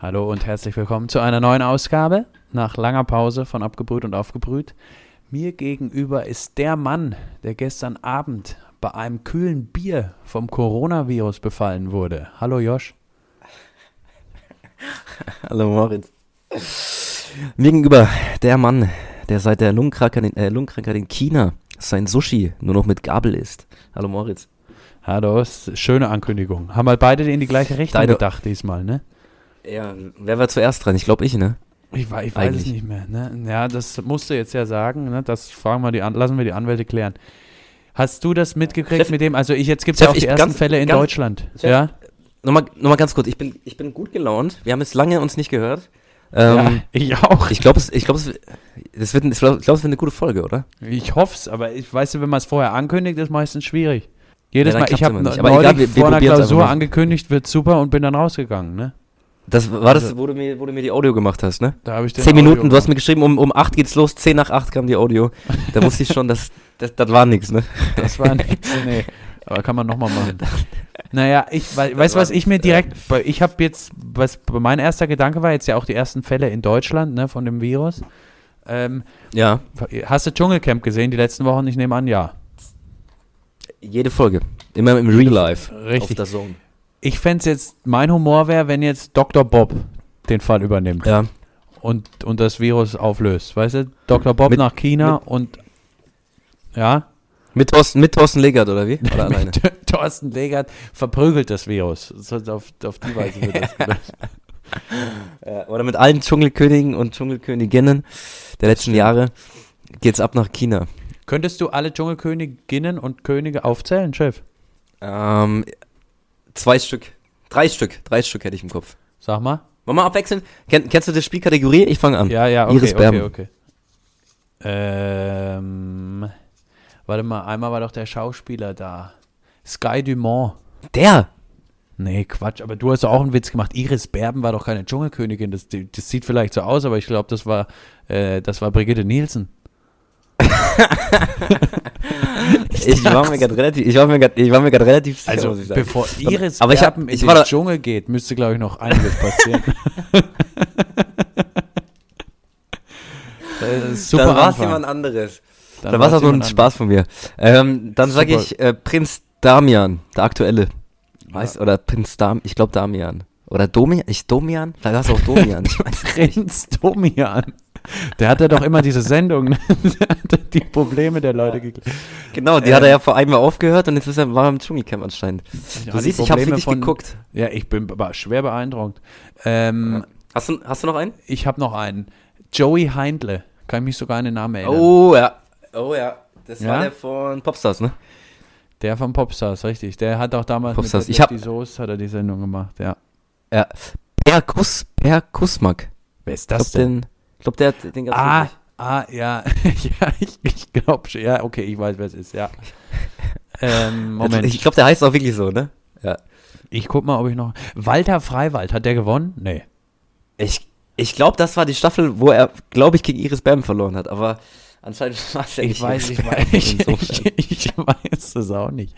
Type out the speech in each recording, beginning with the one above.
Hallo und herzlich willkommen zu einer neuen Ausgabe nach langer Pause von Abgebrüht und Aufgebrüht. Mir gegenüber ist der Mann, der gestern Abend bei einem kühlen Bier vom Coronavirus befallen wurde. Hallo Josh. Hallo Moritz. Mir gegenüber der Mann, der seit der Lungenkrankheit in, äh, Lungenkrankheit in China sein Sushi nur noch mit Gabel isst. Hallo Moritz. Hallo, schöne Ankündigung. Haben wir beide in die gleiche Richtung Deine- gedacht diesmal, ne? Ja, wer war zuerst dran? Ich glaube ich, ne? Ich, wei- ich weiß Eigentlich. es nicht mehr. Ne? Ja, das musst du jetzt ja sagen. Ne? Das fragen wir die an, lassen wir die Anwälte klären. Hast du das mitgekriegt Chef- mit dem? Also ich, jetzt gibt es ja auch die ersten ganz- Fälle in ganz- Deutschland. Chef, ja? Nochmal, nochmal ganz kurz, ich bin, ich bin gut gelaunt. Wir haben es lange uns nicht gehört. ja, Ähm, ich auch. Ich glaube, es, ich glaube, es, es wird, ich glaube, es wird eine gute Folge, oder? Ich hoffe es, aber ich weiß, wenn man es vorher ankündigt, ist meistens schwierig. Jedes Ja, Mal, ich habe immer nicht. neulich Aber egal, wir- wir vor einer Klausur angekündigt, wird super und bin dann rausgegangen. Ne? Das war das, Also- wo du mir, wo du mir die Audio gemacht hast, ne? Da habe ich den Zehn Minuten, Audio- du hast mir geschrieben, um, um 8 geht's los, 10 nach 8 kam die Audio. Da wusste ich schon, dass, das, das war nix, ne? Das war nichts, nee. Aber kann man nochmal machen. Naja, ich wei- weißt du, war- was ich mir direkt, ich habe jetzt, was mein erster Gedanke war, jetzt ja auch die ersten Fälle in Deutschland, ne, von dem Virus. Ähm, Ja, hast du Dschungelcamp gesehen die letzten Wochen? Ich nehme an, ja. jede Folge. Immer im Real Life. Richtig. Auf der Zone. Ich fände es jetzt, mein Humor wäre, wenn jetzt Dr. Bob den Fall übernimmt Ja. und, und das Virus auflöst. Weißt du, Dr. Bob Mit- nach China mit- und ja, Mit Thorsten, mit Thorsten Legert, oder wie? Oder alleine? mit Thorsten Legert verprügelt das Virus. Das auf, auf die Weise wird das gelöst. Ja, oder mit allen Dschungelkönigen und Dschungelköniginnen der letzten Jahre geht's ab nach China. Könntest du alle Dschungelköniginnen und Könige aufzählen, Chef? Ähm, zwei Stück. Drei Stück. Drei Stück hätte ich im Kopf. Sag mal. Wollen wir abwechseln? Kenn, kennst du die Spielkategorie? Ich fange an. Ja, ja, okay, Iris okay, Berben. okay. Ähm, warte mal, einmal war doch der Schauspieler da. Sky Dumont. Der! Nee, Quatsch, aber du hast auch einen Witz gemacht. Iris Berben war doch keine Dschungelkönigin. Das, das sieht vielleicht so aus, aber ich glaube, das war, äh, das war Brigitte Nielsen. Ich war mir gerade relativ, ich war mir gerade, ich war mir gerade relativ sicher, Also, muss ich sagen. bevor Iris aber ich hab- ich in war den da- Dschungel geht, müsste, glaube ich, noch einiges passieren. Super Dann war es jemand anderes. Dann Dann war es war's auch nur ein Spaß von mir. Ähm, dann sage ich äh, Prinz Damian, der aktuelle. Weißt, oder Prinz Dam, ich glaube Damian. Oder Domian, ich Domian? Vielleicht hast du auch Domian. Weiß. Prinz Domian. Der hatte doch immer diese Sendung, ne? Die Probleme der Leute geklärt. genau, die hat er ja vor einem Jahr aufgehört und jetzt ist er, war er im Dschungelcamp anscheinend. Ja, Du siehst, ich habe wirklich geguckt. Ja, ich bin aber schwer beeindruckt. Ähm, Hast du, hast du noch einen? Ich habe noch einen. Joey Heindle. Kann ich mich sogar an den Namen erinnern. Oh ja. Oh ja. Das Ja? war der von Popstars, ne? Der von Popstars, richtig. Der hat auch damals Popstars. mit Ich hab- die Soße hat er die Sendung gemacht, ja. Ja. Per Kuss, Per Kussmack. Wer ist Ich glaube, den, ich glaub, der hat den ganz Ah, ah, ja. ja, ich, ich glaube schon. Ja, okay, ich weiß, wer es ist, ja. Ähm, Moment. Ich glaube, der heißt auch wirklich so, ne? Ja. Ich guck mal, ob ich noch. Walter Freiwald, hat der gewonnen? Nee. Ich, ich glaube, das war die Staffel, wo er, glaube ich, gegen Iris Berben verloren hat, aber anscheinend war es ja nicht Ich weiß, ich weiß, ich, ich, ich weiß es auch nicht.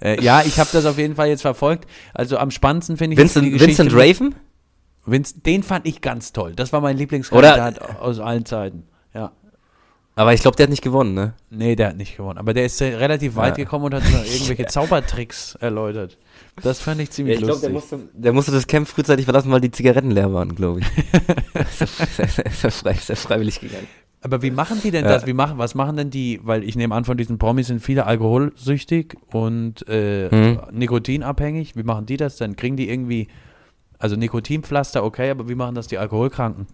Äh, ja, ich habe das auf jeden Fall jetzt verfolgt. Also am spannendsten finde ich Vincent, Vincent Raven? Vince, den fand ich ganz toll. Das war mein Lieblingskandidat aus allen Zeiten. Ja. Aber ich glaube, der hat nicht gewonnen, ne? Nee, der hat nicht gewonnen. Aber der ist äh, relativ weit Ja. gekommen und hat irgendwelche Zaubertricks erläutert. Das fand ich ziemlich ich glaube, der lustig. musste, der musste das Camp frühzeitig verlassen, weil die Zigaretten leer waren, glaube ich. er frei, ist er freiwillig gegangen. Aber wie machen die denn Ja. das? Wie machen, was machen denn die? Weil ich nehme an, von diesen Promis sind viele alkoholsüchtig und äh, Mhm. nikotinabhängig. Wie machen die das denn? Kriegen die irgendwie, also Nikotinpflaster, okay, aber wie machen das die Alkoholkranken?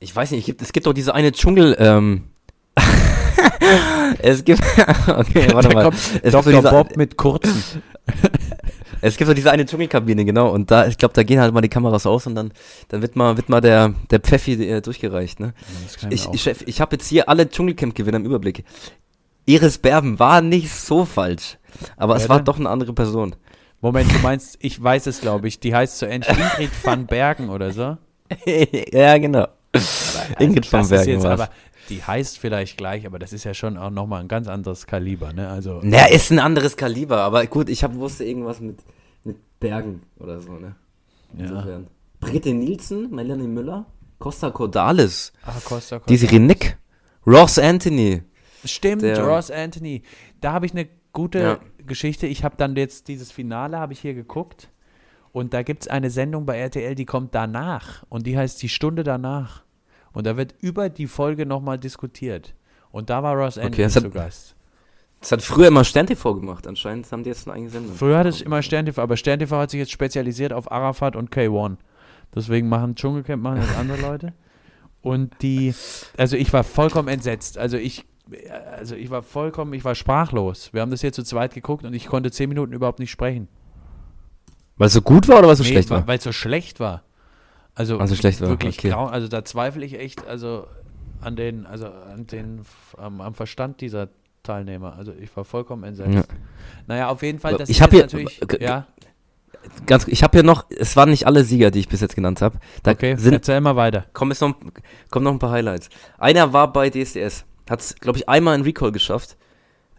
Ich weiß nicht, es gibt, es gibt doch diese eine Dschungel, ähm, es gibt, okay, warte mal. Es gibt, Dr. so diese, Bob mit kurzen. es gibt so diese eine Dschungelkabine, genau, und da, ich glaube, da gehen halt mal die Kameras aus und dann, dann wird mal, wird mal der, der Pfeffi äh, durchgereicht, ne? Ich Ich, ich, ich habe jetzt hier alle Dschungelcamp-Gewinner im Überblick. Iris Berben war nicht so falsch, aber es Wer war denn? doch eine andere Person. Moment, du meinst, ich weiß es, glaube ich. Die heißt zu Ende Ingrid van Bergen oder so. ja, genau. Ingrid das van ist Bergen jetzt aber, die heißt vielleicht gleich, aber das ist ja schon auch nochmal ein ganz anderes Kaliber, ne? Also, Naja, ist ein anderes Kaliber, aber gut, ich hab, wusste irgendwas mit, mit Bergen oder so, ne? Ja. Insofern. Brigitte Nielsen, Melanie Müller, Costa Cordalis, Ah, Costa, Costa. Desiree Nick, Ross Anthony. Stimmt, Der- Ross Anthony. Da habe ich eine gute Ja. Geschichte. Ich habe dann jetzt dieses Finale, habe ich hier geguckt. Und da gibt es eine Sendung bei RTL, die kommt danach. Und die heißt Die Stunde danach. Und da wird über die Folge nochmal diskutiert. Und da war Ross das hat- zu Gast. Das hat früher immer Stern TV gemacht. Anscheinend haben die jetzt eine eigene Sendung. Früher hatte ich immer Stern TV, aber Stern TV hat sich jetzt spezialisiert auf Arafat und K1. Deswegen machen Dschungelcamp machen jetzt andere Leute. Und die, also ich war vollkommen entsetzt. Also ich, also ich war vollkommen, ich war sprachlos. Wir haben das hier zu zweit geguckt und ich konnte zehn Minuten überhaupt nicht sprechen. Weil es so gut war oder weil es so Nee, schlecht war? Weil es so schlecht war. Also Weil es so schlecht war, wirklich okay. grau, also da zweifle ich echt also an den, also an den, am, am Verstand dieser Teilnehmer. Also ich war vollkommen entsetzt. Ja. Naja, auf jeden Fall, das ich ist hier- natürlich, ja, Ganz, ich habe hier noch, es waren nicht alle Sieger, die ich bis jetzt genannt habe. Okay, sind, erzähl mal weiter. kommen, jetzt noch, kommen noch ein paar Highlights. Einer war bei DSDS, hat es, glaube ich, einmal in Recall geschafft.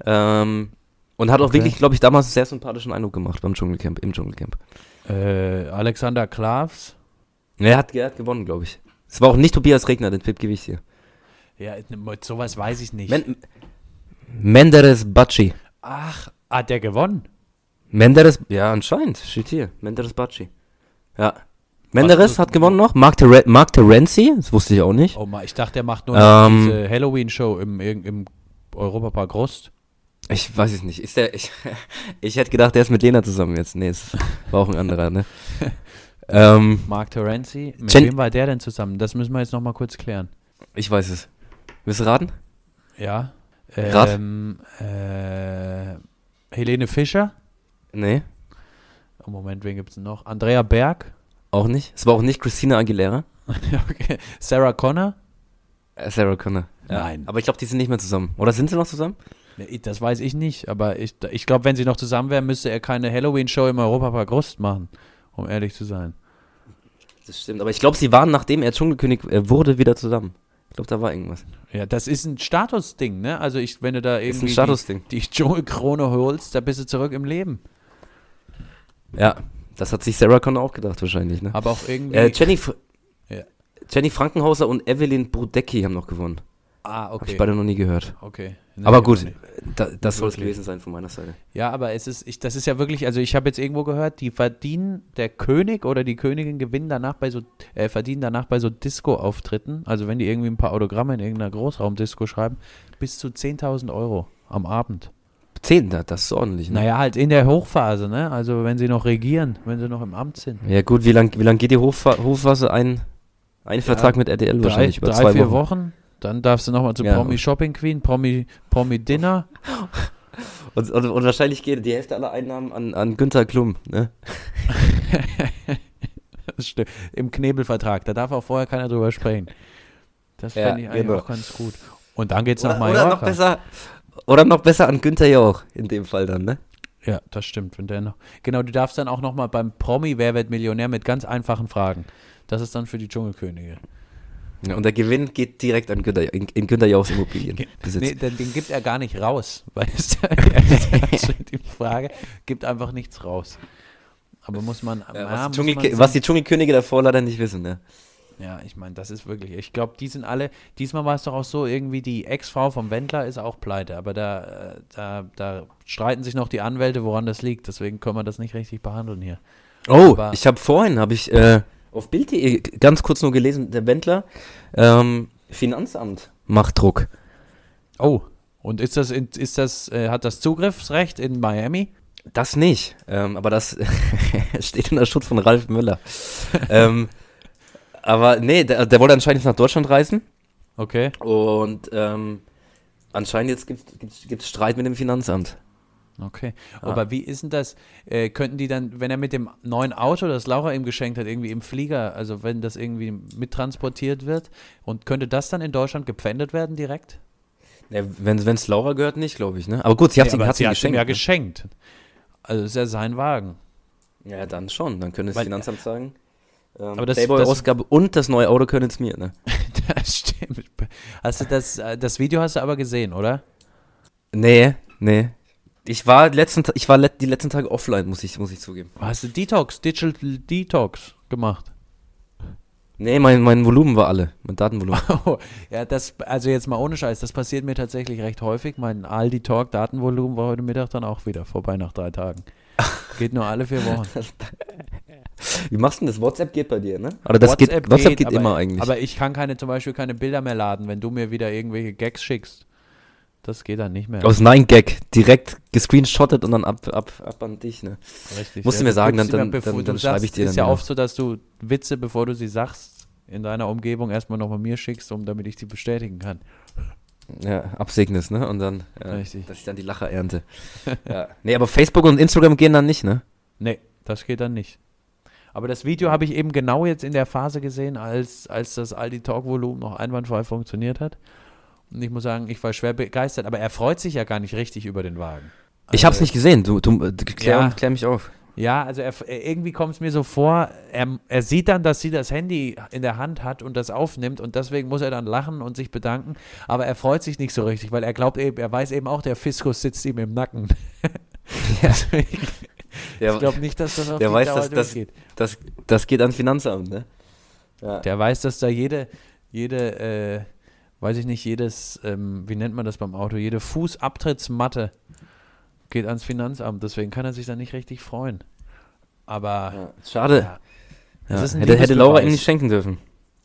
Ähm, und hat auch Okay. wirklich, glaube ich, damals einen sehr sympathischen Eindruck gemacht beim Dschungelcamp, im Dschungelcamp. Äh, Alexander Klavs. Er hat, er hat gewonnen, glaube ich. Es war auch nicht Tobias Regner, den Tipp gebe ich dir. Ja, mit sowas weiß ich nicht. Men Menderes Bacci. Ach, hat der gewonnen? Menderes, ja, anscheinend, steht hier. Menderes Bacci. Ja. Menderes hat gewonnen noch. Mark, Ter Mark Terenzi, das wusste ich auch nicht. Oh ich dachte, der macht nur Ähm. diese Halloween-Show im, im, Europapark Rust. Ich weiß es nicht. Ist der, ich, ich hätte gedacht, der ist mit Lena zusammen jetzt. Nee, es war auch ein anderer, ne? ähm, Mark Terenzi. Mit Jen- wem war der denn zusammen? Das müssen wir jetzt nochmal kurz klären. ich weiß es. Willst du raten? Ja. Rat. Ähm, äh, Helene Fischer. Nee, Oh, Moment, wen gibt es noch? Andrea Berg. Auch nicht. Es war auch nicht Christina Aguilera. okay. Sarah Connor. Äh, Sarah Connor. Nein. Aber ich glaube, die sind nicht mehr zusammen. Oder sind sie noch zusammen? Das weiß ich nicht, aber ich, ich glaube, wenn sie noch zusammen wären, müsste er keine Halloween-Show im Europapark Rust machen, um ehrlich zu sein. Das stimmt. Aber ich glaube, sie waren, nachdem er Dschungelkönig wurde, wieder zusammen. Ich glaube, da war irgendwas. Ja, das ist ein Statusding, ne? Also ich, wenn du da Ist irgendwie ein Statusding. die, die Dschungelkrone holst, da bist du zurück im Leben. Ja, das hat sich Sarah Connor auch gedacht wahrscheinlich, ne? Aber auch irgendwie. Äh, Jenny, Ja. Jenny Frankenhauser und Evelyn Brudecki haben noch gewonnen. ah, okay. ich beide noch nie gehört. okay. Nee, aber gut, da, das soll es gewesen sein von meiner Seite. Ja, aber es ist, ich, das ist ja wirklich, also ich habe jetzt irgendwo gehört, die verdienen, der König oder die Königin gewinnen danach bei so, äh, verdienen danach bei so Disco-Auftritten, also wenn die irgendwie ein paar Autogramme in irgendeiner Großraumdisco schreiben, bis zu 10.000 Euro am Abend. Zehn, da- das ist ordentlich, ne? Naja, halt in der Hochphase, ne? Also wenn sie noch regieren, wenn sie noch im Amt sind. Ja gut, wie lang, wie lang geht die Hochfa Hochphase? Ein, ein Vertrag mit RTL Drei, wahrscheinlich über drei zwei vier Wochen. Wochen. Dann darfst du nochmal zu Ja. Promi Shopping Queen, Promi, Promi Dinner. Und, und, und wahrscheinlich geht die Hälfte aller Einnahmen an, an Günther Klum, ne? Das stimmt. Im Knebelvertrag. Da darf auch vorher keiner drüber sprechen. Das Ja, fände ich eigentlich genau. auch ganz gut. Und dann geht's nach Oder, oder noch Mallorca. besser, oder noch besser an Günther Jauch, in dem Fall dann, ne? Ja, das stimmt. Wenn der noch, genau, du darfst dann auch nochmal beim Promi Wer wird Millionär mit ganz einfachen Fragen. Das ist dann für die Dschungelkönige. Ja, und der Gewinn geht direkt an Günther, in, in Günther Jauchs Immobilien. Nee, den, den gibt er gar nicht raus. Weil es die Frage gibt einfach nichts raus. Aber muss man. Ja, was die Dschungelkönige davor leider nicht wissen, ne? Ja, ich meine, das ist wirklich. Ich glaube, die sind alle. Diesmal war es doch auch so, irgendwie die Ex-Frau vom Wendler ist auch pleite. Aber da, äh, da, da streiten sich noch die Anwälte, woran das liegt. Deswegen können wir das nicht richtig behandeln hier. Oh, Aber- ich habe vorhin, habe ich äh, auf Bild.de ganz kurz nur gelesen, der Wendler, ähm, Finanzamt macht Druck. Oh, und ist das, ist das, äh, hat das Zugriffsrecht in Miami? Das nicht, ähm, aber das steht in der Schutz von Ralf Müller. ähm, aber nee, der, der wollte anscheinend jetzt nach Deutschland reisen Okay. und ähm, anscheinend jetzt gibt es Streit mit dem Finanzamt. Okay. Ah. Aber wie ist denn das? Äh, könnten die dann, wenn er mit dem neuen Auto, das Laura ihm geschenkt hat, irgendwie im Flieger, also wenn das irgendwie mittransportiert wird, und könnte das dann in Deutschland gepfändet werden direkt? Ja, wenn es Laura gehört, nicht, glaube ich. Ne? Aber gut, sie hat Nee, hat sie hat ihm geschenkt. ja ne? geschenkt. Also ist ja sein Wagen. Ja, dann schon. Dann könnte das Weil- Finanzamt sagen. Ähm, Aber das- Playboy-Ausgabe und das neue Auto können es mir, ne? Das stimmt. Hast du das, äh, das Video hast du aber gesehen, oder? Nee, nee. Ich war, letzten, ich war die letzten Tage offline, muss ich, muss ich zugeben. Hast du Detox, Digital Detox gemacht? Nee, mein, mein Volumen war alle. Mein Datenvolumen. Oh, ja, das, also jetzt mal ohne Scheiß, das passiert mir tatsächlich recht häufig. Mein Aldi Talk Datenvolumen war heute Mittag dann auch wieder vorbei nach drei Tagen. Geht nur alle vier Wochen. Wie machst du denn das? WhatsApp geht bei dir, ne? Oder das geht, WhatsApp geht aber, immer eigentlich. Aber ich kann keine, zum Beispiel keine Bilder mehr laden, wenn du mir wieder irgendwelche Gags schickst. Das geht dann nicht mehr. Aus 9gag direkt gescreenshottet und dann ab, ab, ab an dich, ne? Richtig. musst du mir sagen, dann- dann- dann- dann schreibe ich dir ist dann ja wieder. oft so, dass du Witze, bevor du sie sagst, in deiner Umgebung erstmal noch bei mir schickst, um damit ich sie bestätigen kann. Ja, absegnest, ne? Und dann, ja, Richtig. dass ich dann die Lacher ernte. ja. Nee, aber Facebook und Instagram gehen dann nicht, ne? Nee, das geht dann nicht. Aber das Video habe ich eben genau jetzt in der Phase gesehen, als, als das Aldi Talk Volumen noch einwandfrei funktioniert hat. Und ich muss sagen, ich war schwer begeistert, aber er freut sich ja gar nicht richtig über den Wagen. Ich hab's Also- nicht gesehen. Du, du äh, klär, Ja. klär mich auf. Ja, also er, irgendwie kommt es mir so vor, er, er sieht dann, dass sie das Handy in der Hand hat und das aufnimmt und deswegen muss er dann lachen und sich bedanken, aber er freut sich nicht so richtig, weil er glaubt eben, er weiß eben auch, der Fiskus sitzt ihm im Nacken. Deswegen, Der, ich glaube nicht, dass das auf der die weiß, Dauer dass das- durchgeht. das, das geht an Finanzamt, ne? Ja. Der weiß, dass da jede, jede, äh, weiß ich nicht, jedes, ähm, wie nennt man das beim Auto, jede Fußabtrittsmatte geht ans Finanzamt, deswegen kann er sich da nicht richtig freuen. Aber Ja, Schade. Ja. Ja. Das ist ein Hätte, hätte Laura ihm nicht schenken dürfen.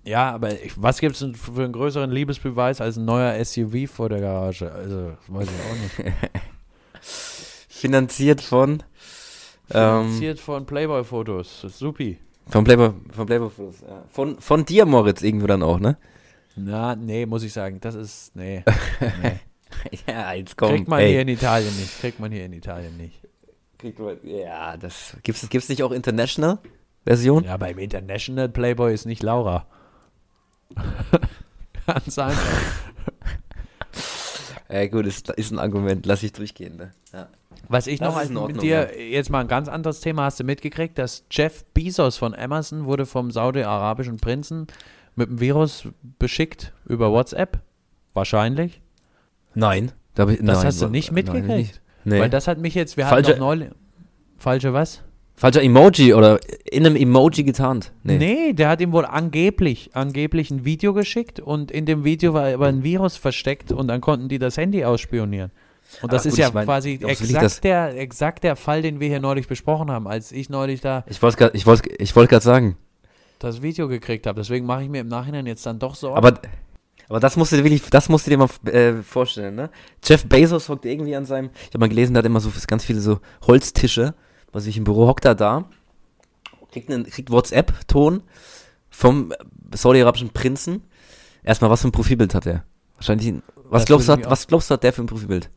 Ja, aber ich, was gibt es für einen größeren Liebesbeweis als ein neuer SUV vor der Garage? Also, das weiß ich auch nicht. Finanziert von. Ähm, Finanziert von Playboy-Fotos. Supi. von Playboy, von Playboy Fotos, ja. Von, von dir, Moritz, irgendwo dann auch, ne? Na, nee, muss ich sagen. Das ist, nee. nee. Ja, jetzt Kriegt man hier in Italien nicht. Kriegt man hier in Italien nicht. Kriegt man, ja, das. Gibt's, gibt's nicht auch International Version? Ja, beim International Playboy ist nicht Laura. Ganz einfach. Ja, gut, ist, ist ein Argument, lass ich durchgehen, ne? Ja. Was ich Das noch als in mit Ordnung, dir, jetzt mal ein ganz anderes Thema, hast du mitgekriegt, dass Jeff Bezos von Amazon wurde vom saudi-arabischen Prinzen mit dem Virus beschickt über WhatsApp? Wahrscheinlich. Nein. Da ich, Das nein, hast du nicht nein, mitgekriegt? nicht. Nee. Weil das hat mich jetzt, wir Falsche- hatten noch neulich. Falsche was? Falscher Emoji oder in einem Emoji getarnt. Nee. Nee. der hat ihm wohl angeblich, angeblich ein Video geschickt und in dem Video war aber ein Virus versteckt und dann konnten die das Handy ausspionieren. Und das Ach ist gut, ja ich mein, quasi exakt der, exakt der Fall, den wir hier neulich besprochen haben, als ich neulich da Ich wollte gerade ich wollt, ich wollt grad sagen. das Video gekriegt habe. Deswegen mache ich mir im Nachhinein jetzt dann doch Sorgen. Aber, aber das musst du dir wirklich, das musst du dir mal äh, vorstellen, ne? Jeff Bezos hockt irgendwie an seinem, ich habe mal gelesen, der hat immer so ganz viele so Holztische, was ich im Büro hockt er da, kriegt, einen, kriegt WhatsApp-Ton vom saudi-arabischen Prinzen. Erstmal, was für ein Profilbild hat er? Wahrscheinlich, ein, was Das glaubst du, hat, was glaubst du, hat der für ein Profilbild?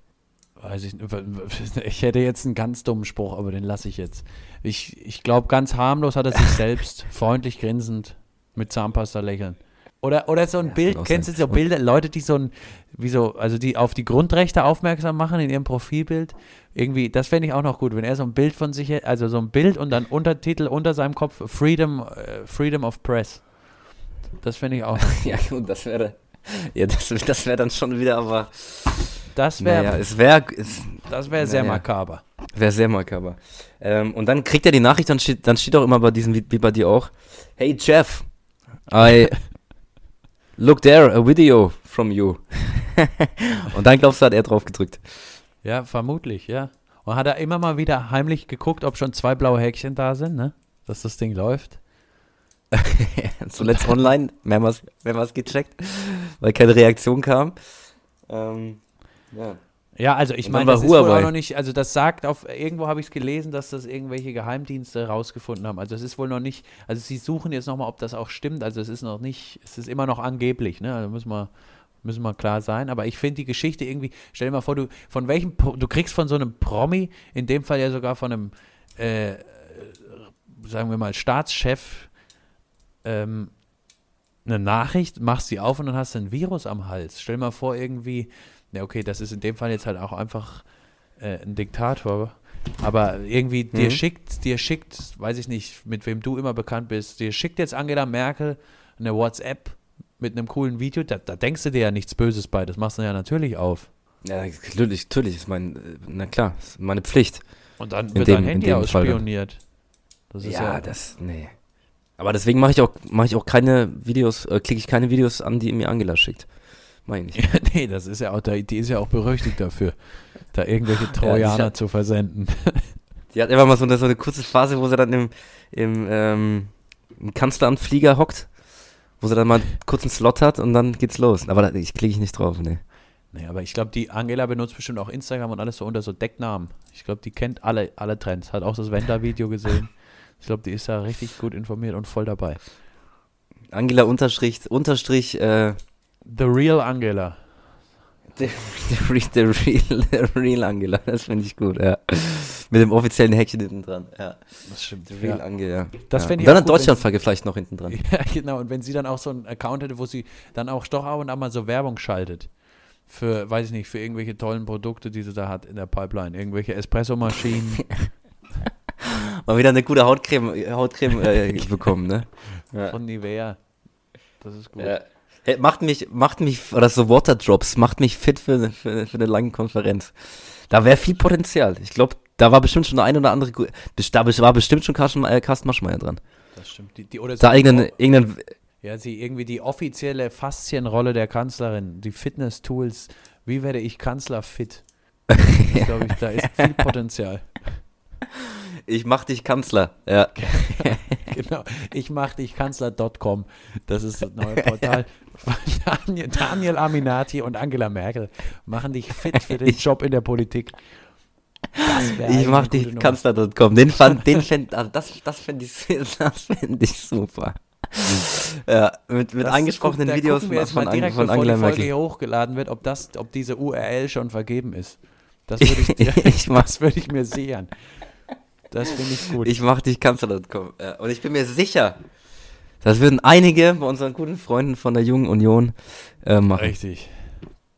Weiß ich, nicht. ich hätte jetzt einen ganz dummen Spruch, aber den lasse ich jetzt. Ich, ich glaube, ganz harmlos hat er sich selbst, freundlich grinsend, mit Zahnpasta lächeln. Oder, oder so ein das Bild, auch kennst du so Bilder, Leute, die so ein, wie so, also die auf die Grundrechte aufmerksam machen in ihrem Profilbild. Irgendwie, das fände ich auch noch gut, wenn er so ein Bild von sich, also so ein Bild und dann Untertitel unter seinem Kopf, Freedom, äh, Freedom of Press. Das fände ich auch. Ja, gut, das wäre, ja, das, das wäre dann schon wieder, aber, Das wäre naja, es wäre, das wär sehr naja. makaber. Wäre sehr makaber. Ähm, und dann kriegt er die Nachricht, dann steht, dann steht auch immer bei diesem, wie bei dir auch, Hey Jeff, I look there, a video from you. und dann glaubst du, hat er drauf gedrückt. Ja, vermutlich, ja. Und hat er immer mal wieder heimlich geguckt, ob schon zwei blaue Häkchen da sind, ne? Dass das Ding läuft. Zuletzt online, mehrmals, mehrmals gecheckt, weil keine Reaktion kam. Ähm, ja. Ja, also ich meine, das war ist wohl Huawei. auch noch nicht, also das sagt auf, irgendwo habe ich es gelesen, dass das irgendwelche Geheimdienste rausgefunden haben. Also es ist wohl noch nicht, also sie suchen jetzt nochmal, ob das auch stimmt. Also es ist noch nicht, es ist immer noch angeblich, ne? Also müssen wir, müssen wir klar sein. Aber ich finde die Geschichte irgendwie, stell dir mal vor, du, von welchem, du kriegst von so einem Promi, in dem Fall ja sogar von einem, äh, sagen wir mal, Staatschef, ähm, eine Nachricht, machst sie auf und dann hast du ein Virus am Hals. Stell dir mal vor, irgendwie, ja, okay, das ist in dem Fall jetzt halt auch einfach äh, ein Diktator. Aber irgendwie dir Mhm. schickt, dir schickt, weiß ich nicht, mit wem du immer bekannt bist, dir schickt jetzt Angela Merkel eine WhatsApp mit einem coolen Video, da, da denkst du dir ja nichts Böses bei, das machst du ja natürlich auf. Ja, natürlich, natürlich ist mein, na klar, ist meine Pflicht. Und dann In wird dem- dein in Handy ausspioniert. Das ist Ja, ja, das, nee. Aber deswegen mache ich auch, mache ich auch keine Videos, äh, klicke ich keine Videos an, die mir Angela schickt. Meine ich. Ja, nee, das ist ja auch, die ist ja auch berüchtigt dafür, da irgendwelche Trojaner hat- zu versenden. Die hat immer mal so eine, so eine kurze Phase, wo sie dann im, im, ähm, im Kanzleramtflieger hockt, wo sie dann mal einen Slot hat und dann geht's los. Aber da ich klicke ich nicht drauf, nee. Nee, aber ich glaube, die Angela benutzt bestimmt auch Instagram und alles so unter so Decknamen. Ich glaube, die kennt alle, alle Trends. Hat auch das Wender-Video gesehen. Ich glaube, die ist da richtig gut informiert und voll dabei. Angela Unterstrich, Unterstrich, äh, The Real Angela. der, Re- der, Real, der Real Angela, das finde ich gut, ja. Mit dem offiziellen Häkchen hinten dran, ja. Das stimmt. Der Real Angela. Das ja. ich Und dann gut, Deutschlandflagge vielleicht noch hinten dran. Ja, genau. Und wenn sie dann auch so einen Account hätte, wo sie dann auch doch ab und an mal so Werbung schaltet. Für, weiß ich nicht, für irgendwelche tollen Produkte, die sie da hat in der Pipeline. Irgendwelche Espressomaschinen. Mal wieder eine gute Hautcreme, Hautcreme äh, bekommen, ne? Ja. von Nivea. Das ist gut. Ja. Hey, macht mich, macht mich, oder so Waterdrops, macht mich fit für, für, für eine lange Konferenz. Da wäre viel Potenzial. Ich glaube, da war bestimmt schon der ein oder andere, da war bestimmt schon Carsten, äh, Carsten Maschmeyer dran. Das stimmt. Die, die, oder Da irgendein, irgendein, Ja, sie irgendwie die offizielle Faszienrolle der Kanzlerin, die Fitness-Tools. Wie werde ich Kanzler fit? Ich glaube, da ist viel Potenzial. ich mach dich Kanzler. Ja. Genau. Ich mache dich Kanzler.com. Das ist das neue Portal. Daniel, Daniel Aminati und Angela Merkel machen dich fit für den Job in der Politik. Ich mach dich. Kanzler.com. Den fand, den fänd, also das, das fände ich, das fänd ich super. Ja, mit, mit Das eingesprochenen guck- Videos wir von, jetzt mal von, direkt, von Angela die Folge Merkel. hier hochgeladen wird, ob, das, ob diese URL schon vergeben ist. Das würde ich, dir- Ich mach- das würde ich mir sichern. Das finde ich gut. Ich mach dich Kanzler.com. Ja, und ich bin mir sicher, das würden einige bei unseren guten Freunden von der Jungen Union äh, machen. Richtig.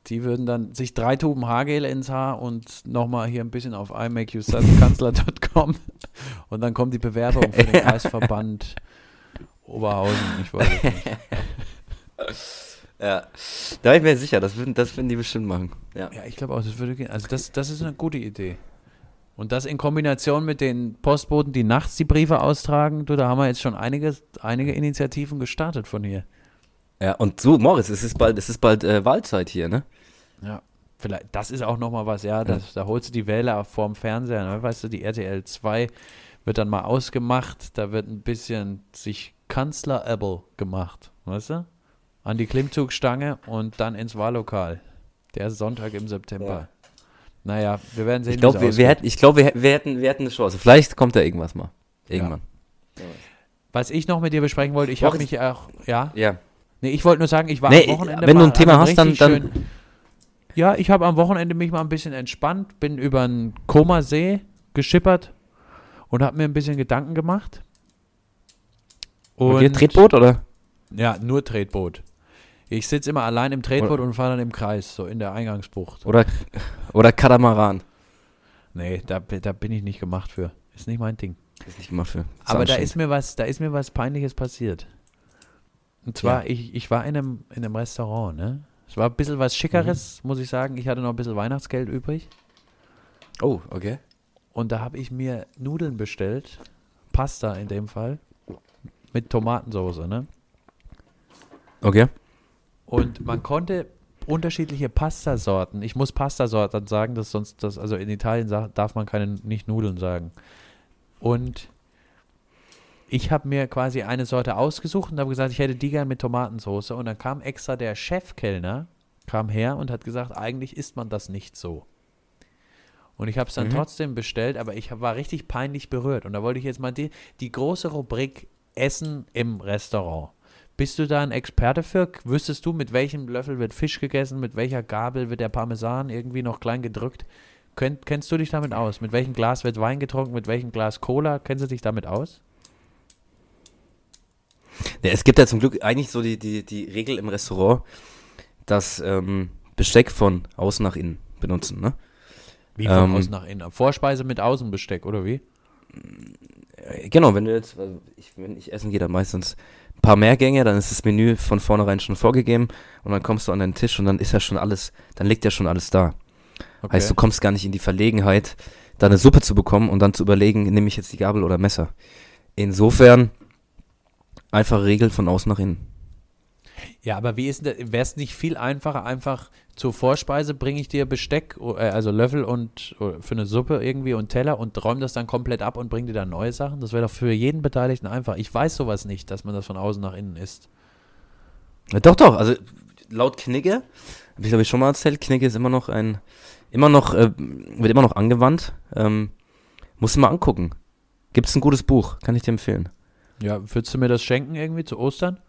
Die würden dann sich drei Tuben Haargel ins Haar und nochmal hier ein bisschen auf imakeyourselfkanzler.com und dann kommt die Bewerbung für den Kreisverband Oberhausen. Ich weiß es nicht. Ja, da bin ich mir sicher, das würden, das würden die bestimmt machen. Ja. Ja, ich glaube auch, das würde gehen. Also das, das ist eine gute Idee. Und das in Kombination mit den Postboten, die nachts die Briefe austragen, du, da haben wir jetzt schon einige, einige Initiativen gestartet von hier. ja, und so, Moritz, es ist bald, es ist bald äh, Wahlzeit hier, ne? Ja. Vielleicht, das ist auch nochmal was, ja, das, da holst du die Wähler vorm Fernseher, ne? weißt du, die RTL 2 wird dann mal ausgemacht, da wird ein bisschen sich Kanzler-Apple gemacht, weißt du? An die Klimmzugstange und dann ins Wahllokal. Der Sonntag im September. Ja. Naja, wir werden sehen, Ich glaube, wir, wir, hätten, ich glaub, wir, wir, hätten, wir hätten eine Chance. Vielleicht kommt da irgendwas mal. Irgendwann. Was ich noch mit dir besprechen wollte, ich habe mich auch, ja, Ja. Nee, ich wollte nur sagen, ich war Nee, am Wochenende wenn du ein Thema hast, dann- dann- ja, ich habe am Wochenende mich mal ein bisschen entspannt, bin über den Koma See geschippert und habe mir ein bisschen Gedanken gemacht. Und Okay, Tretboot oder? Ja, nur Tretboot. Ich sitze immer allein im Tretboot und fahre dann im Kreis, so in der Eingangsbucht. Oder, oder Katamaran. Nee, da, da bin ich nicht gemacht für. Ist nicht mein Ding. Ist nicht gemacht für. Aber da ist mir was, da ist mir was Peinliches passiert. Und zwar, ich, ich war in einem, in einem Restaurant, ne? Es war ein bisschen was Schickeres, Mhm. muss ich sagen. Ich hatte noch ein bisschen Weihnachtsgeld übrig. Oh, okay. Und da habe ich mir Nudeln bestellt. Pasta in dem Fall. Mit Tomatensauce, ne? Okay. Und man konnte unterschiedliche Pastasorten. Ich muss Pastasorten sagen, das sonst das also in Italien darf man keine nicht Nudeln sagen. Und ich habe mir quasi eine Sorte ausgesucht und habe gesagt, ich hätte die gern mit Tomatensauce und dann kam extra der Chefkellner kam her und hat gesagt, eigentlich isst man das nicht so. Und ich habe es dann Mhm. trotzdem bestellt, aber ich war richtig peinlich berührt und da wollte ich jetzt mal die, die große Rubrik Essen im Restaurant. Bist du da ein Experte für? Wüsstest du, mit welchem Löffel wird Fisch gegessen, mit welcher Gabel wird der Parmesan irgendwie noch klein gedrückt? Könnt, kennst du dich damit aus? Mit welchem Glas wird Wein getrunken, mit welchem Glas Cola? Kennst du dich damit aus? Ja, es gibt ja zum Glück eigentlich so die, die, die Regel im Restaurant, dass ähm, Besteck von außen nach innen benutzen, ne? Wie von Ähm, außen nach innen? Vorspeise mit Außenbesteck, oder wie? Äh, Genau, wenn du jetzt, also ich, wenn ich essen gehe, dann meistens ein paar Mehrgänge, dann ist das Menü von vornherein schon vorgegeben und dann kommst du an deinen Tisch und dann ist ja schon alles, dann liegt ja schon alles da. Okay. Heißt, du kommst gar nicht in die Verlegenheit, da eine Suppe zu bekommen und dann zu überlegen, nehme ich jetzt die Gabel oder Messer. Insofern einfache Regel von außen nach innen. Ja, aber wie ist denn, wäre es nicht viel einfacher, einfach zur Vorspeise bringe ich dir Besteck, o- äh, also Löffel und o- für eine Suppe irgendwie und Teller und räum das dann komplett ab und bring dir dann neue Sachen? Das wäre doch für jeden Beteiligten einfach. Ich weiß sowas nicht, dass man das von außen nach innen isst. Ja, doch, doch, also laut Knigge, habe ich glaube ich schon mal erzählt, Knigge ist immer noch ein, immer noch, äh, wird immer noch angewandt. Ähm, musst du mal angucken. Gibt es ein gutes Buch, kann ich dir empfehlen. Ja, würdest du mir das schenken irgendwie zu Ostern?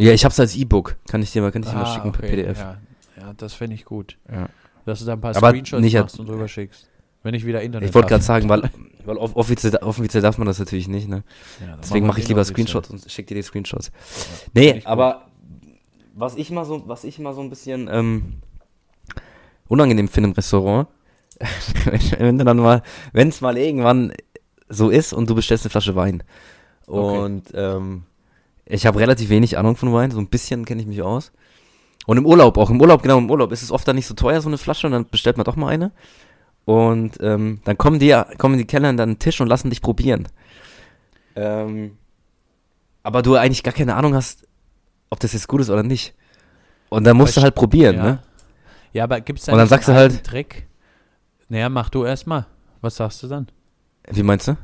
Ja, ich habe es als E-Book, kann ich dir mal, kann ich dir mal Ah, schicken per okay, PDF. Ja, ja das finde ich gut. Ja. Dass du da ein paar Aber Screenshots nicht- machst und drüber schickst. Wenn ich wieder Internet Ich wollte gerade sagen, weil, weil off offiziell, offiziell darf man das natürlich nicht, ne? Ja, Deswegen mache ich lieber. Screenshots und schicke dir die Screenshots. Find Nee, aber was ich mal so, was ich mal so ein bisschen ähm, unangenehm finde im Restaurant, wenn, wenn du dann mal, wenn es mal irgendwann so ist und du bestellst eine Flasche Wein. Okay. Und ähm, ich habe relativ wenig Ahnung von Wein, so ein bisschen kenne ich mich aus. Und im Urlaub, auch im Urlaub, genau im Urlaub, ist es oft dann nicht so teuer, so eine Flasche, und dann bestellt man doch mal eine. Und ähm, dann kommen die, kommen die Kellner an den Tisch und lassen dich probieren. Ähm, aber du eigentlich gar keine Ahnung hast, ob das jetzt gut ist oder nicht. Und dann musst du Verst- halt probieren, ja. ne? Ja, aber gibt es da Und dann sagst einen du halt- alten Trick? Naja, mach du erst mal. Was sagst du dann? Wie meinst du?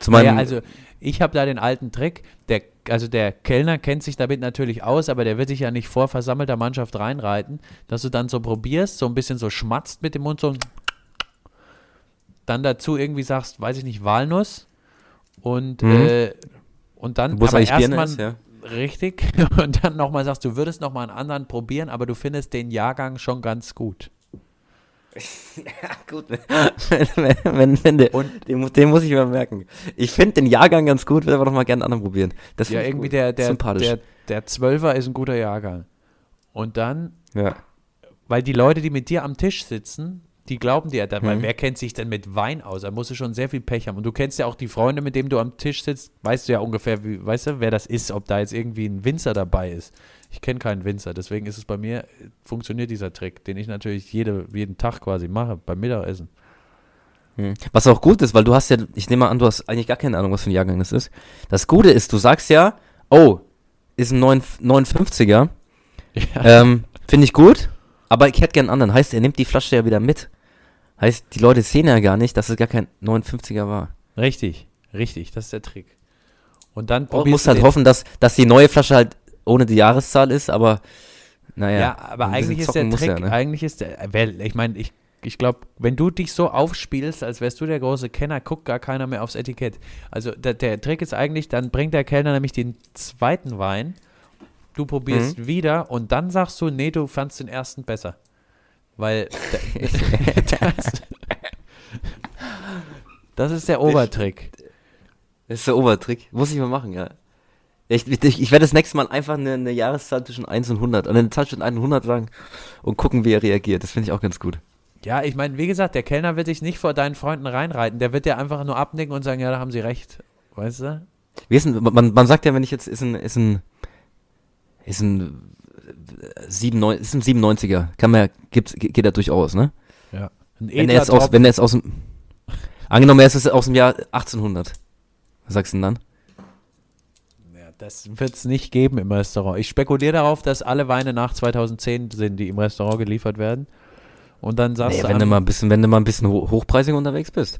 Zu meinem, Naja, also ich habe da den alten Trick. Der, also der Kellner kennt sich damit natürlich aus, aber der wird sich ja nicht vor versammelter Mannschaft reinreiten, dass du dann so probierst, so ein bisschen so schmatzt mit dem Mund, so dann dazu irgendwie sagst, weiß ich nicht, Walnuss und, Mhm. äh, und dann wo Birne erstmal ja. richtig und dann nochmal sagst, du würdest nochmal einen anderen probieren, aber du findest den Jahrgang schon ganz gut. Ja, gut. wenn, wenn, wenn der, Und- den, mu- den muss ich mir merken. Ich finde den Jahrgang ganz gut, will aber noch mal gerne einen anderen probieren. Das Ja, irgendwie gut. der, der, Sympathisch. der, der Zwölfer ist ein guter Jahrgang. Und dann ja. Weil die Leute, die mit dir am Tisch sitzen, die glauben dir, da, weil Mhm. wer kennt sich denn mit Wein aus? Da musst du schon sehr viel Pech haben. Und du kennst ja auch die Freunde, mit denen du am Tisch sitzt, weißt du ja ungefähr, wie, weißt du, wer das ist, ob da jetzt irgendwie ein Winzer dabei ist. Ich kenne keinen Winzer, deswegen ist es bei mir, funktioniert dieser Trick, den ich natürlich jede, jeden Tag quasi mache, beim Mittagessen. Hm. Was auch gut ist, weil du hast ja, ich nehme mal an, du hast eigentlich gar keine Ahnung, was für ein Jahrgang das ist. Das Gute ist, du sagst ja, oh, ist ein 9 59er, Ja. ähm, finde ich gut, aber ich hätte gern einen anderen. Heißt, er nimmt die Flasche ja wieder mit. Heißt, die Leute sehen ja gar nicht, dass es gar kein 59er war. Richtig, richtig, das ist der Trick. Und dann Du probierst musst halt hoffen, dass, dass die neue Flasche halt ohne die Jahreszahl ist, aber naja. Ja, aber eigentlich ist der Trick, er, ne? eigentlich ist der, wer, ich meine, ich, ich glaube, wenn du dich so aufspielst, als wärst du der große Kenner, guckt gar keiner mehr aufs Etikett. Also der, der Trick ist eigentlich, dann bringt der Kellner nämlich den zweiten Wein, du probierst Mhm. wieder und dann sagst du, nee, du fandst den ersten besser. Weil da- das, das ist der Obertrick. Das ist der Obertrick. Muss ich mal machen, ja. Ich, ich, ich werde das nächste Mal einfach eine, eine Jahreszahl zwischen 1 und 100, oder eine Zahl zwischen 1 und 100 sagen und gucken, wie er reagiert. Das finde ich auch ganz gut. Ja, ich meine, wie gesagt, der Kellner wird sich nicht vor deinen Freunden reinreiten, der wird dir einfach nur abnicken und sagen, ja, da haben sie recht. Weißt du? Denn, man, man sagt ja, wenn ich jetzt, ist ein, ist ein, ist ein, äh, 97, ist ein 97er, kann man ge- geht ja durchaus, ne? Ja. Wenn er jetzt aus, wenn er jetzt aus dem, angenommen, er ist aus dem Jahr 1800. Was sagst du denn dann? Das wird es nicht geben im Restaurant. Ich spekuliere darauf, dass alle Weine nach 2010 sind, die im Restaurant geliefert werden. Und dann sagst Nee, du, wenn du mal ein bisschen, wenn du mal ein bisschen ho hochpreisig unterwegs bist.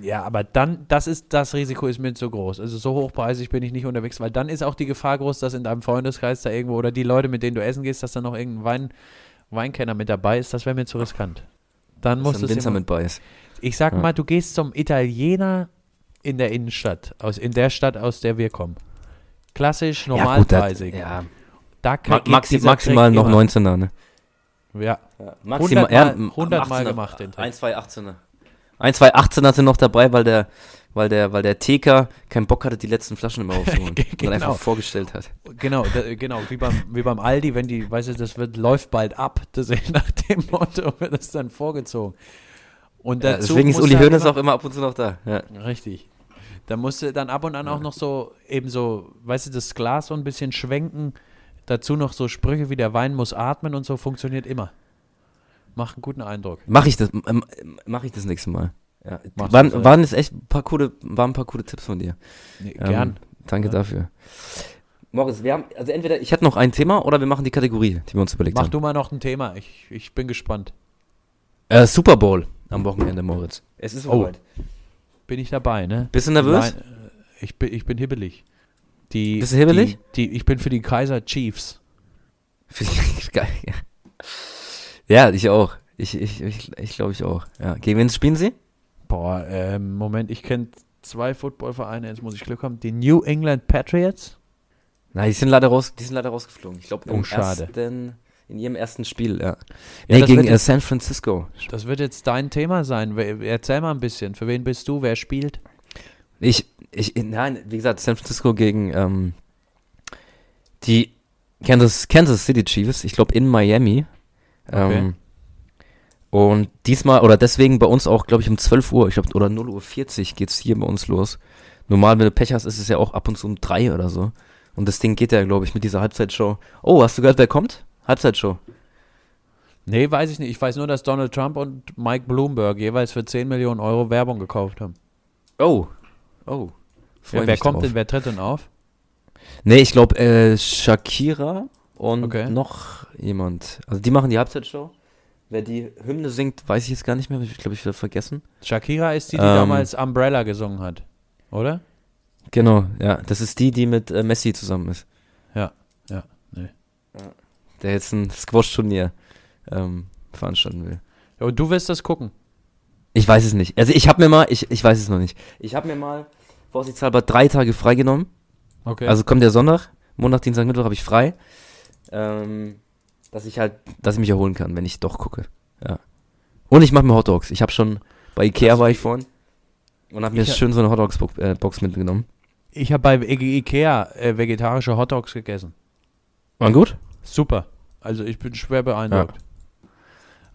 ja, aber dann, das ist, das Risiko ist mir zu groß. Also so hochpreisig bin ich nicht unterwegs, weil dann ist auch die Gefahr groß, dass in deinem Freundeskreis da irgendwo oder die Leute, mit denen du essen gehst, dass da noch irgendein Wein, Weinkenner mit dabei ist. Das wäre mir zu riskant. Dann muss es Winzer mit bei ist. Ich sag Ja. mal, du gehst zum Italiener in der Innenstadt, aus, in der Stadt, aus der wir kommen. Klassisch, Ja, gut, das, ja. Da maxi maximal Trick noch immer. 19er, ne? Ja, Ja, 100 Mal- 100 Mal gemacht, den Trick. Ein, zwei 18er. Ein, zwei 18er sind noch dabei, weil der, weil der, weil der TK keinen Bock hatte, die letzten Flaschen immer aufzuholen. Und Genau. dann einfach vorgestellt hat. genau, da, genau, wie beim, wie beim Aldi, wenn die, weißt du, das wird, läuft bald ab, das ist nach dem Motto wird das dann vorgezogen. Und Ja, dazu deswegen ist Uli Hoeneß auch immer ab und zu noch da. Ja. Richtig. Da musst du dann ab und an auch noch so, eben so, weißt du, das Glas so ein bisschen schwenken, dazu noch so Sprüche wie der Wein muss atmen und so funktioniert immer. Macht einen guten Eindruck. Mach ich das, ähm, mach ich das nächste Mal. Ja. Waren, gut, waren jetzt echt ein paar coole, waren ein paar coole Tipps von dir. Nee, Ähm, gern. Danke Ja. dafür. Moritz, wir haben, also entweder ich hätte noch ein Thema oder wir machen die Kategorie, die wir uns überlegt Mach haben. du mal noch ein Thema. Ich, ich bin gespannt. Äh, Super Bowl am Wochenende, Moritz. Es ist Oh. Bin ich dabei, ne? Bist du nervös? Nein, äh, ich bin, ich bin hibbelig. Die, Bist du hibbelig? Die, die, ich bin für die Kaiser Chiefs. Geil. Ja. ja, ich auch. Ich, ich, ich, ich glaube ich auch. Ja. Gegen wen spielen sie? Boah, ähm, Moment, ich kenne zwei Footballvereine, jetzt muss ich Glück haben. Die New England Patriots. Nein, die sind leider raus, die sind leider rausgeflogen. Ich glaube Oh, im schade. ersten, in ihrem ersten Spiel, ja. Ja, nee, gegen äh, jetzt- San Francisco. Das wird jetzt dein Thema sein. Erzähl mal ein bisschen. Für wen bist du? Wer spielt? Ich, ich, nein, wie gesagt, San Francisco gegen ähm, die Kansas, Kansas City Chiefs, ich glaube in Miami. Ähm, und diesmal, oder deswegen bei uns auch, glaube ich, um 12 Uhr, ich glaube, oder 0 Uhr 40 geht's hier bei uns los. Normal, wenn du Pech hast, ist es ja auch ab und zu um 3 oder so. Und das Ding geht ja, glaube ich, mit dieser Halbzeitshow. Oh, hast du gehört, wer kommt? Halbzeitshow. Nee, weiß ich nicht. Ich weiß nur, dass Donald Trump und Mike Bloomberg jeweils für 10 Millionen Euro Werbung gekauft haben. Oh. Oh. Ja, wer kommt drauf. denn, wer tritt denn auf? Nee, ich glaube, äh, Shakira und Okay. noch jemand. Also die machen die Halbzeitshow. Wer die Hymne singt, weiß ich jetzt gar nicht mehr. Ich glaube, ich wieder vergessen. Shakira ist die, die Ähm. damals Umbrella gesungen hat. Oder? Genau, ja. Das ist die, die mit äh, Messi zusammen ist. Ja, ja, nee. Der jetzt ein Squash-Turnier ähm, veranstalten will. Ja, und du wirst das gucken. Ich weiß es nicht. Also ich habe mir mal, ich, ich weiß es noch nicht. Ich habe mir mal vorsichtshalber drei Tage freigenommen. Okay. Also kommt der Sonntag, Montag, Dienstag, Mittwoch habe ich frei. Ähm, dass ich halt, dass ich mich erholen kann, wenn ich doch gucke. Ja. Und ich mache mir Hotdogs. Ich habe schon bei Ikea Also war ich vorhin und habe mir Ich- schön so eine Hotdogs-Box äh, Box mitgenommen. ich habe bei Ikea äh, vegetarische Hotdogs gegessen. War gut? Super. Also ich bin schwer beeindruckt.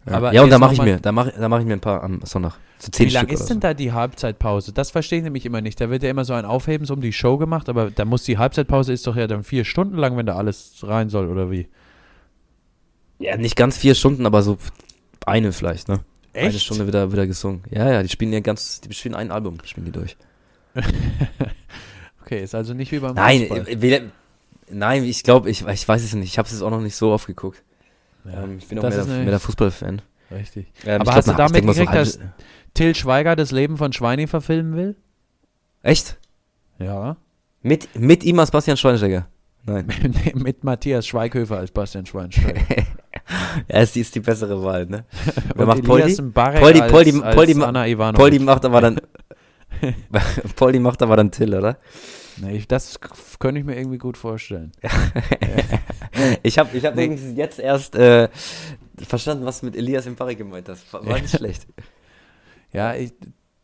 Ja, Aber ja und da mache ich mir, da mache da mach ich mir ein paar am Sonntag. So Wie lang Stück ist denn so. da die Halbzeitpause? Das verstehe ich nämlich immer nicht. Da wird ja immer so ein Aufhebens um die Show gemacht, aber da muss die Halbzeitpause ist doch ja dann vier Stunden lang, wenn da alles rein soll, oder wie? Ja, nicht ganz vier Stunden, aber so eine vielleicht, ne? Eine Echt? Stunde wieder, wieder gesungen. Ja, ja, die spielen ja ganz, die spielen ein Album, spielen die durch. Okay, ist also nicht wie beim Nein, Fußball. Nein, ich glaube, ich, ich weiß es nicht. Ich habe es jetzt auch noch nicht so oft geguckt. Ja, ähm, ich bin auch mehr der, mehr der Fußballfan. Richtig. Ähm, Aber hast du na- damit so gekriegt, halb- Till Schweiger das Leben von Schweini verfilmen will? Echt? Ja. Mit, mit ihm als Bastian Schweinsteiger? Nein. Mit Matthias Schweighöfer als Bastian Schweinsteiger. ja, ist die, ist die bessere Wahl, ne? Wer macht Poldi? Poldi- Poldi- Poldi. Poldi macht aber dann. Poldi macht aber dann Till, oder? Nee, ich- das könnte ich mir irgendwie gut vorstellen. Ich habe ich hab übrigens jetzt erst äh, verstanden, was mit Elias Mbarek gemeint hast. War nicht schlecht. Ja, ich,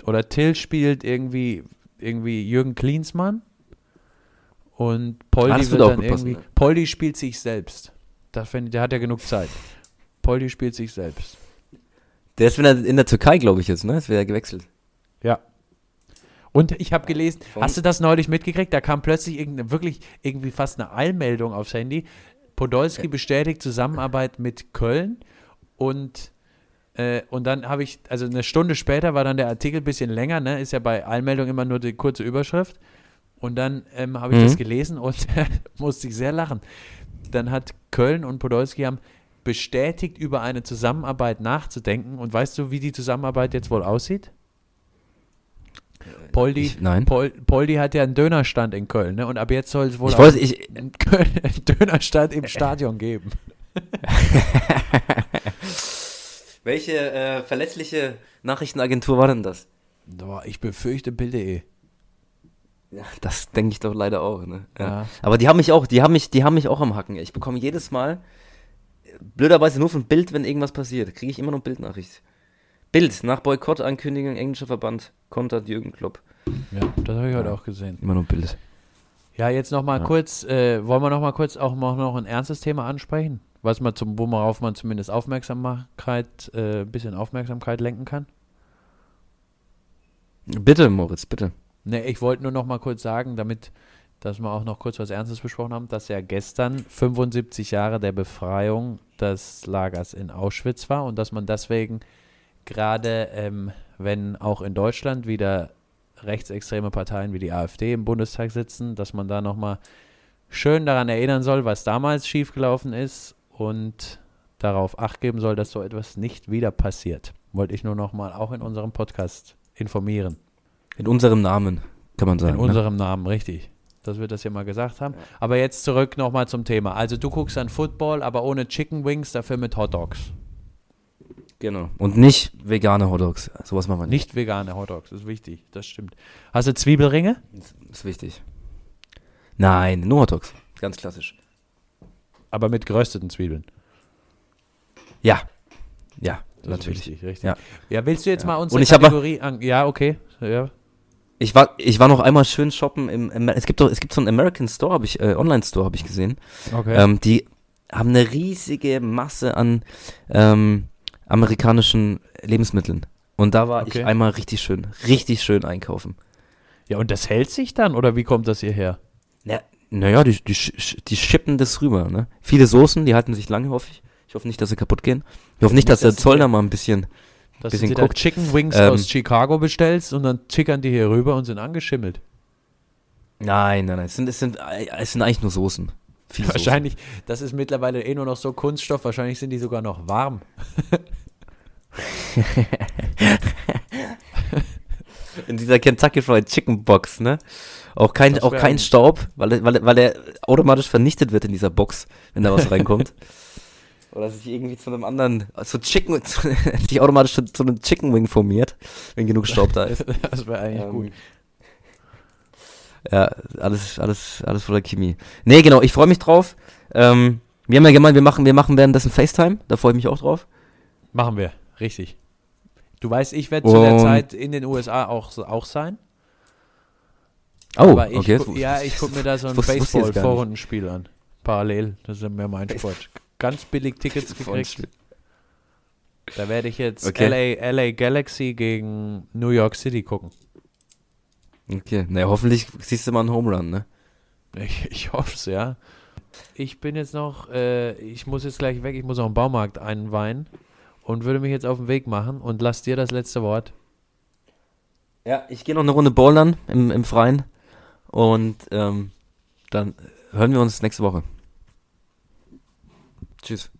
oder Till spielt irgendwie, irgendwie Jürgen Klinsmann und Poldi wird dann irgendwie. ja. Poldi spielt sich selbst. Das find, der hat ja genug Zeit. Poldi spielt sich selbst. Der ist in der Türkei, glaube ich, jetzt, ne? Ist wieder gewechselt. Ja. Und ich habe gelesen, Von- hast du das neulich mitgekriegt? Da kam plötzlich irgendeine, wirklich irgendwie fast eine Eilmeldung aufs Handy. Podolski bestätigt Zusammenarbeit mit Köln und äh, und dann habe ich, also eine Stunde später war dann der Artikel ein bisschen länger, ne? Ist ja bei Eilmeldung immer nur die kurze Überschrift. Und dann ähm, habe ich Mhm. das gelesen und musste ich sehr lachen. Dann hat Köln und Podolski haben bestätigt, über eine Zusammenarbeit nachzudenken. Und weißt du, wie die Zusammenarbeit jetzt wohl aussieht? Poldi, Ich- nein. Pol, Poldi hat ja einen Dönerstand in Köln, ne? Und ab jetzt soll es wohl Ich wollte, ich, einen Dönerstand im Stadion geben. welche äh, verlässliche Nachrichtenagentur war denn das? Boah, ich befürchte Bild.de. Ja, das denke ich doch leider auch, ne? Ja. Ja. Aber die haben mich auch, die haben mich, die haben mich auch am Hacken. Ich bekomme jedes Mal, äh, blöderweise nur von Bild, wenn irgendwas passiert, kriege ich immer noch Bildnachricht. Bild, nach Boykottankündigung englischer Verband, kontert Jürgen Klopp. Ja, das habe ich heute auch gesehen. Immer noch Bild. Ja, jetzt noch mal Ja. kurz, äh, wollen wir noch mal kurz auch noch, ein ernstes Thema ansprechen? Was man zum, worauf man zumindest Aufmerksamkeit, äh, bisschen Aufmerksamkeit lenken kann? Bitte, Moritz, bitte. Ne, ich wollte nur noch mal kurz sagen, damit dass wir auch noch kurz was Ernstes besprochen haben, dass ja gestern 75 Jahre der Befreiung des Lagers in Auschwitz war und dass man deswegen gerade, ähm, wenn auch in Deutschland wieder rechtsextreme Parteien wie die AfD im Bundestag sitzen, dass man da nochmal schön daran erinnern soll, was damals schiefgelaufen ist und darauf acht geben soll, dass so etwas nicht wieder passiert. Wollte ich nur nochmal auch in unserem Podcast informieren. In unserem Namen, kann man sagen. In ne? unserem Namen, richtig. Dass wir das ja mal gesagt haben. Aber jetzt zurück nochmal zum Thema. Also du guckst an Football, aber ohne Chicken Wings, dafür mit Hot Dogs. Genau. Und nicht vegane Hotdogs. Sowas machen wir nicht. Nicht vegane Hot Dogs, ist wichtig. Das stimmt. Hast du Zwiebelringe? Das ist wichtig. Nein, nur Hotdogs. Ganz klassisch. Aber mit gerösteten Zwiebeln. Ja. Ja, Das natürlich. ist wichtig, richtig. Ja. Ja, willst du jetzt Ja. mal unsere Und ich hab Kategorie an. Ja, okay. Ja. Ich war, ich war noch einmal schön shoppen im, im es gibt doch, es gibt so einen American Store, habe ich, äh, Online Store habe ich gesehen. Okay. Ähm, die haben eine riesige Masse an ähm, amerikanischen Lebensmitteln. Und da war Okay. ich einmal richtig schön, richtig schön einkaufen. ja, und das hält sich dann oder wie kommt das hierher? Ja, naja, die, die, sch- die schippen das rüber, ne? Viele Soßen, die halten sich lange, hoffe ich. Ich hoffe nicht, dass sie kaputt gehen. Ich hoffe nicht, dass der Zoll da mal ein bisschen. Dass Bisschen guckt. Chicken Wings Ähm, aus Chicago bestellst und dann tickern die hier rüber und sind angeschimmelt. Nein, nein, nein. Es sind, es sind, es sind eigentlich nur Soßen. Viele Wahrscheinlich, das ist mittlerweile eh nur noch so Kunststoff, wahrscheinlich sind die sogar noch warm. In dieser Kentucky Fried Chicken Box, ne? Auch kein, auch kein ein- Staub, weil, er- weil, weil er automatisch vernichtet wird in dieser Box, wenn da was reinkommt. Oder sich irgendwie zu einem anderen, zu Chicken, zu, sich automatisch zu, zu einem Chicken Wing formiert, wenn genug Staub da ist. Das wäre eigentlich Ähm, gut. Ja, alles, alles, alles voller Chemie. Nee, genau, ich freue mich drauf. Ähm, wir haben ja gemeint, wir machen, wir machen währenddessen FaceTime, da freue ich mich auch drauf. Machen wir, richtig. Du weißt, ich werde zu der Zeit in den USA auch, auch sein. Oh, aber ich okay. gu- ja, ich gucke mir da so ein. Baseball-Vorrundenspiel an. Parallel, das ist ja mehr mein Sport. Ganz billig Tickets gekriegt. Da werde ich jetzt Okay. LA, LA Galaxy gegen New York City gucken. Okay, naja, hoffentlich siehst du mal einen Home Run, ne? Ich, ich hoffe es, ja. Ich bin jetzt noch, äh, ich muss jetzt gleich weg, ich muss auch im Baumarkt einweihen und würde mich jetzt auf den Weg machen und lass dir das letzte Wort. Ja, ich gehe noch eine Runde bouldern im, im Freien und ähm, dann hören wir uns nächste Woche. Tschüss.